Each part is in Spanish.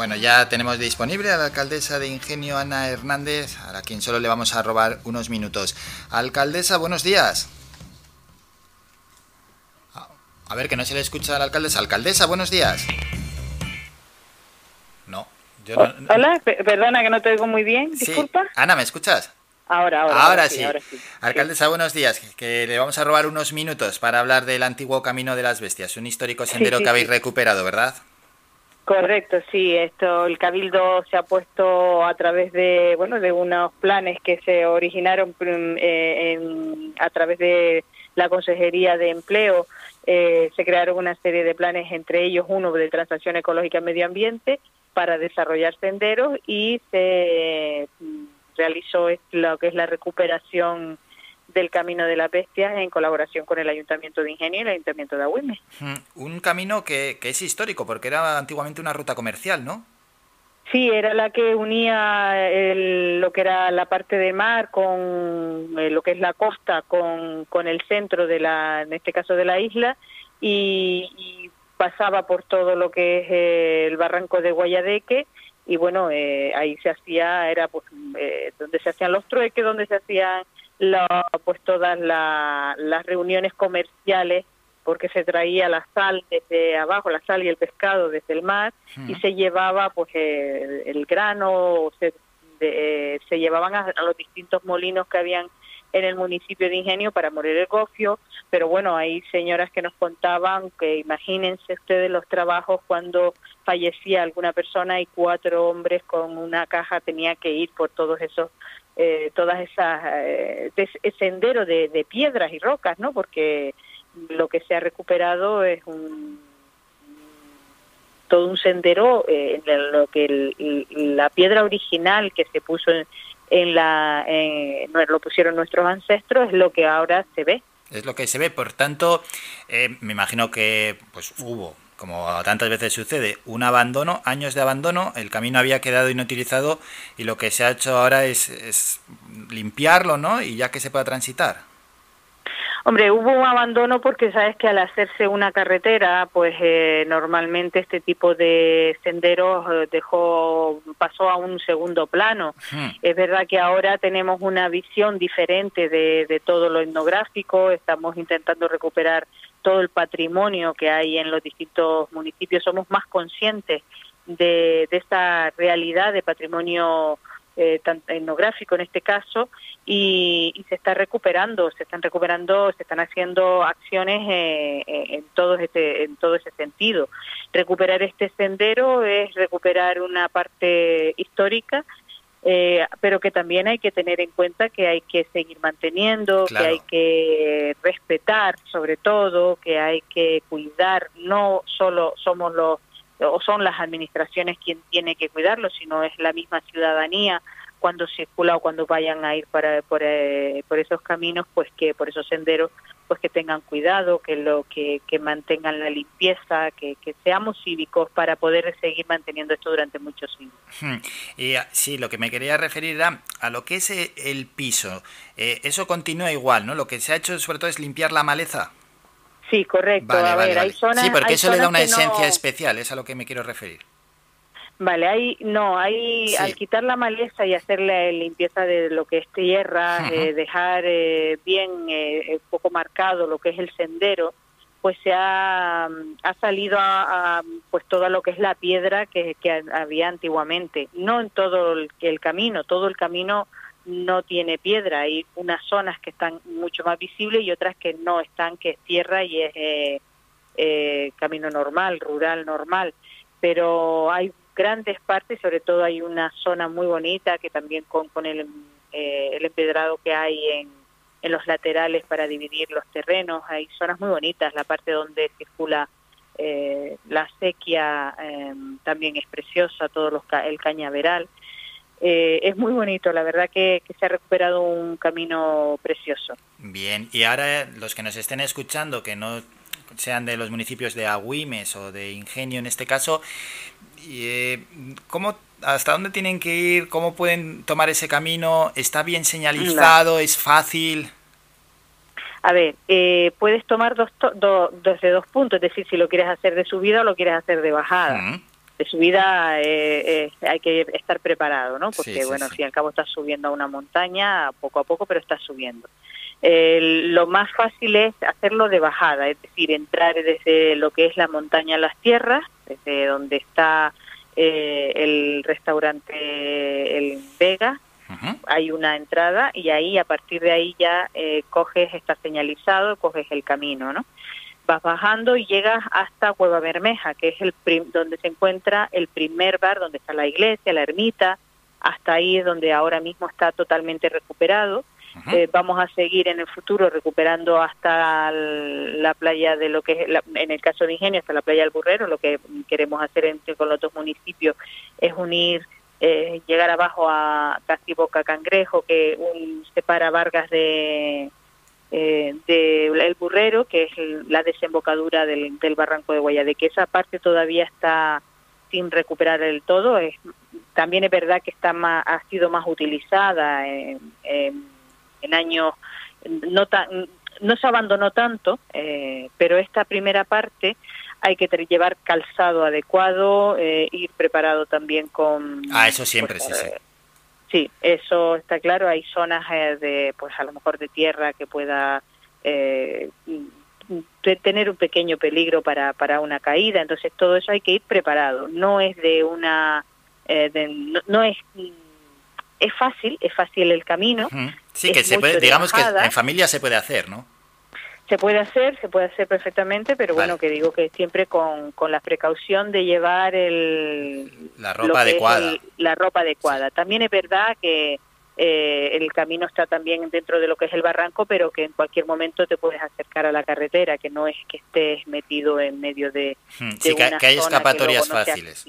Bueno, ya tenemos disponible a la alcaldesa de Ingenio, Ana Hernández, a quien solo le vamos a robar unos minutos. Alcaldesa, buenos días. A ver, que no se le escucha a la alcaldesa. Alcaldesa, buenos días. No. Yo no... Hola, perdona que no te oigo muy bien, disculpa. Ana, ¿me escuchas? Ahora, ahora, ahora, sí, Alcaldesa, buenos días. Que le vamos a robar unos minutos para hablar del antiguo Camino de las Bestias, un histórico sendero que habéis recuperado, ¿verdad? Correcto, sí. Esto, el cabildo se ha puesto a través de, bueno, de unos planes que se originaron mm, eh, a través de la Consejería de Empleo. Eh, se crearon una serie de planes, entre ellos uno de transacción ecológica y medio ambiente para desarrollar senderos y se mm, realizó lo que es la recuperación del Camino de la Bestia en colaboración con el Ayuntamiento de Ingenio y el Ayuntamiento de Agüime. Un camino que, es histórico, porque era antiguamente una ruta comercial, ¿no? Sí, era la que unía lo que era la parte de mar con eh, lo que es la costa, con, con, el centro de la, en este caso de la isla, y, pasaba por todo lo que es eh, el barranco de Guayadeque, y bueno, eh, ahí se hacía, era pues donde se hacían los trueques, donde se hacían la, pues todas las reuniones comerciales porque se traía la sal desde abajo, la sal y el pescado desde el mar y se llevaba pues el, grano, se, se llevaban a, los distintos molinos que habían en el municipio de Ingenio para morir el gofio, pero bueno, hay señoras que nos contaban que imagínense ustedes los trabajos cuando fallecía alguna persona y cuatro hombres con una caja tenía que ir por todos esos eh, todas esas eh, sendero de, de, piedras y rocas, ¿no? Porque lo que se ha recuperado es un todo un sendero eh, en lo que la piedra original que se puso en, la lo pusieron nuestros ancestros es lo que ahora se ve es lo que se ve por tanto eh, me imagino que pues hubo como tantas veces sucede, un abandono, años de abandono, el camino había quedado inutilizado y lo que se ha hecho ahora es, limpiarlo, ¿no? Y ya que se pueda transitar. Hombre, hubo un abandono porque sabes que al hacerse una carretera, pues eh, normalmente este tipo de senderos eh, dejó pasó a un segundo plano. Es verdad que ahora tenemos una visión diferente de, de todo lo etnográfico, estamos intentando recuperar todo el patrimonio que hay en los distintos municipios, somos más conscientes de, de esta realidad de patrimonio eh, etnográfico en este caso y, se está recuperando, se están recuperando, se están haciendo acciones eh, eh, en todo este, en todo ese sentido. Recuperar este sendero es recuperar una parte histórica eh, pero que también hay que tener en cuenta que hay que seguir manteniendo, que hay que respetar sobre todo, que hay que cuidar, no solo somos los o son las administraciones quien tiene que cuidarlo, sino es la misma ciudadanía cuando circula o cuando vayan a ir para, por, eh, por esos caminos, pues que por esos senderos, pues que tengan cuidado, que lo que, que mantengan la limpieza, que, que seamos cívicos para poder seguir manteniendo esto durante muchos años. Hmm. Y ah, sí, lo que me quería referir era a lo que es eh, el piso. Eh, eso continúa igual, ¿no? Lo que se ha hecho sobre todo es limpiar la maleza. Sí, correcto. a ver, hay zonas, sí, porque eso le da una esencia especial, es a lo que me quiero referir. Vale, ahí no, ahí al quitar la maleza y hacer la limpieza de lo que es tierra, eh, dejar eh, bien eh, poco marcado lo que es el sendero, pues se ha, ha salido a, pues todo lo que es la piedra que, que había antiguamente. No en todo el, el, camino, todo el camino no tiene piedra. Hay unas zonas que están mucho más visibles y otras que no están, que es tierra y es eh, camino normal, rural normal. Pero hay grandes partes, sobre todo hay una zona muy bonita que también con, el, eh, el empedrado que hay en, en los laterales para dividir los terrenos, hay zonas muy bonitas, la parte donde circula eh, la sequía eh, también es preciosa, todo los, el cañaveral. Eh, es muy bonito, la verdad que, se ha recuperado un camino precioso. Bien, y ahora los que nos estén escuchando, que no sean de los municipios de Agüimes o de Ingenio en este caso, eh, ¿cómo, ¿hasta dónde tienen que ir? ¿Cómo pueden tomar ese camino? ¿Está bien señalizado? ¿Es fácil? A ver, eh, puedes tomar dos desde dos puntos, es decir, si lo quieres hacer de subida o lo quieres hacer de bajada. de subida eh, eh, hay que estar preparado, ¿no? Porque, bueno, si al cabo estás subiendo a una montaña, poco a poco, pero estás subiendo. Lo más fácil es hacerlo de bajada, es decir, entrar desde lo que es la montaña a las tierras, desde donde está eh, el restaurante El Vega, hay una entrada y ahí a partir de ahí ya coges, está señalizado, coges el camino, ¿no? vas bajando y llegas hasta Cueva Bermeja, que es el donde se encuentra el primer bar, donde está la iglesia, la ermita, hasta ahí es donde ahora mismo está totalmente recuperado. Eh, vamos a seguir en el futuro recuperando hasta la playa de lo que es, en el caso de Ingenio, hasta la playa del Burrero. Lo que queremos hacer entre, con los otros municipios es unir, eh, llegar abajo a casi Boca Cangrejo, que un, separa Vargas de, eh, del Burrero, que es la desembocadura del, barranco de Guayadeque. Esa parte todavía está sin recuperar del todo. Es, también es verdad que está más, ha sido más utilizada en, años, no, no se abandonó tanto, eh, pero esta primera parte hay que llevar calzado adecuado, eh, ir preparado también con... Ah, eso siempre, pues, sí, sí Sí, eso está claro. Hay zonas eh, de, pues a lo mejor de tierra que pueda eh, tener un pequeño peligro para, para una caída. Entonces todo eso hay que ir preparado. No es de una, eh, no, es es fácil, es fácil el camino. Sí, que se puede, digamos que en familia se puede hacer, ¿no? Se puede hacer, se puede hacer perfectamente, pero bueno, que digo que siempre con, con la precaución de llevar el... La ropa adecuada. la ropa adecuada. También es verdad que eh, el camino está también dentro de lo que es el barranco, pero que en cualquier momento te puedes acercar a la carretera, que no es que estés metido en medio de... Hmm, sí, que, hay escapatorias fáciles.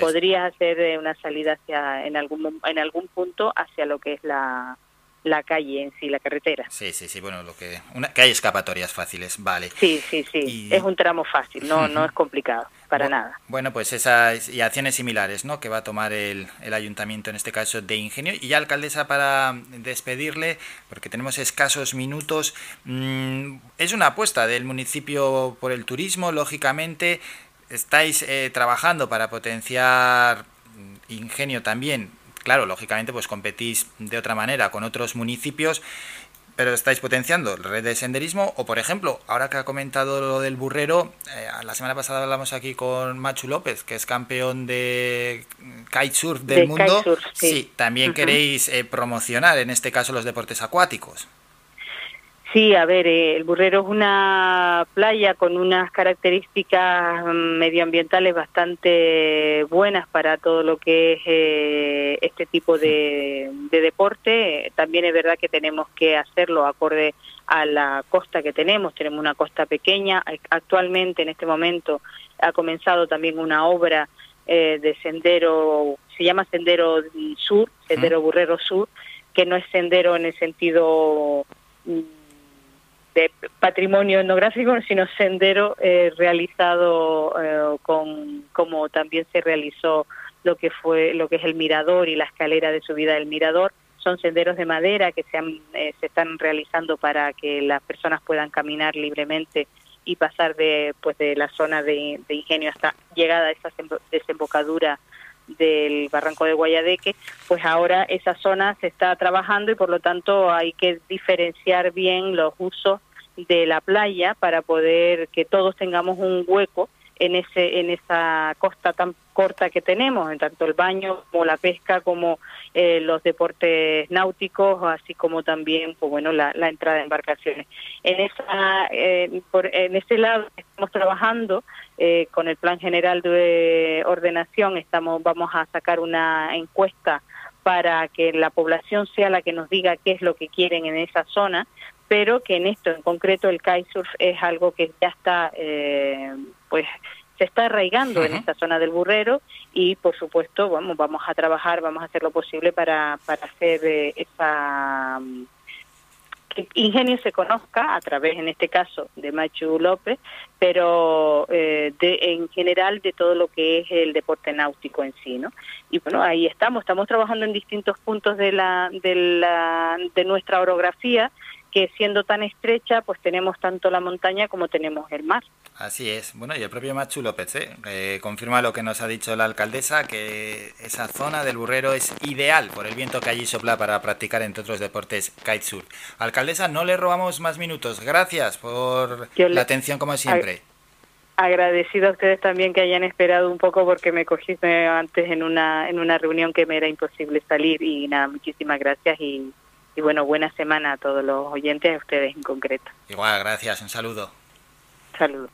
Podrías hacer eh, una salida hacia en algún en algún punto hacia lo que es la la calle en sí, la carretera. Sí, sí, sí, bueno, lo que, una, que hay escapatorias fáciles, vale. Sí, sí, sí, es un tramo fácil, no, no es complicado, para nada. Bueno, pues esas y acciones similares, ¿no?, que va a tomar el, el ayuntamiento, en este caso de Ingenio. Y ya, alcaldesa, para despedirle, porque tenemos escasos minutos, mm, es una apuesta del municipio por el turismo, lógicamente, estáis eh, trabajando para potenciar Ingenio también claro, lógicamente pues competís de otra manera con otros municipios, pero estáis potenciando la red de senderismo o por ejemplo, ahora que ha comentado lo del burrero, eh, la semana pasada hablamos aquí con Machu López, que es campeón de kitesurf del mundo. sí. también queréis eh, promocionar en este caso los deportes acuáticos. Sí, a ver, eh, el Burrero es una playa con unas características mm, medioambientales bastante buenas para todo lo que es eh, este tipo de, deporte. También es verdad que tenemos que hacerlo acorde a la costa que tenemos. Tenemos una costa pequeña. Actualmente, en este momento, ha comenzado también una obra eh, de sendero, se llama Sendero Sur, Sendero Burrero Sur, que no es sendero en el sentido mm, de patrimonio etnográfico, sino sendero eh, realizado eh, con como también se realizó lo que fue lo que es el mirador y la escalera de subida del mirador. Son senderos de madera que se, eh, se están realizando para que las personas puedan caminar libremente y pasar de pues de la zona de, de ingenio hasta llegada a esa desembocadura del barranco de Guayadeque, pues ahora esa zona se está trabajando y por lo tanto hay que diferenciar bien los usos de la playa para poder que todos tengamos un hueco en ese en esa costa tan corta que tenemos, en tanto el baño como la pesca, como eh, los deportes náuticos, así como también, pues bueno, la, entrada de embarcaciones. En esa eh, por, en ese lado estamos trabajando eh, con el Plan General de Ordenación, estamos vamos a sacar una encuesta para que la población sea la que nos diga qué es lo que quieren en esa zona pero que en esto en concreto el kitesurf es algo que ya está, eh, pues se está arraigando en esta zona del burrero y por supuesto vamos, vamos a trabajar, vamos a hacer lo posible para, para hacer eh, esa que Ingenio se conozca a través, en este caso, de Machu López, pero eh, de, en general de todo lo que es el deporte náutico en sí, ¿no? Y bueno, ahí estamos, estamos trabajando en distintos puntos de la, de la, de nuestra orografía que siendo tan estrecha, pues tenemos tanto la montaña como tenemos el mar. Así es. Bueno, y el propio Machu López ¿eh? confirma lo que nos ha dicho la alcaldesa, que esa zona del Burrero es ideal por el viento que allí sopla para practicar, entre otros deportes, kitesurf. Alcaldesa, no le robamos más minutos. Gracias por la atención como siempre. Agradecido a ustedes también que hayan esperado un poco porque me cogí antes en una, en una reunión que me era imposible salir y nada, muchísimas gracias y y bueno, buena semana a todos los oyentes, a ustedes en concreto. Igual, gracias, un saludo. Saludos.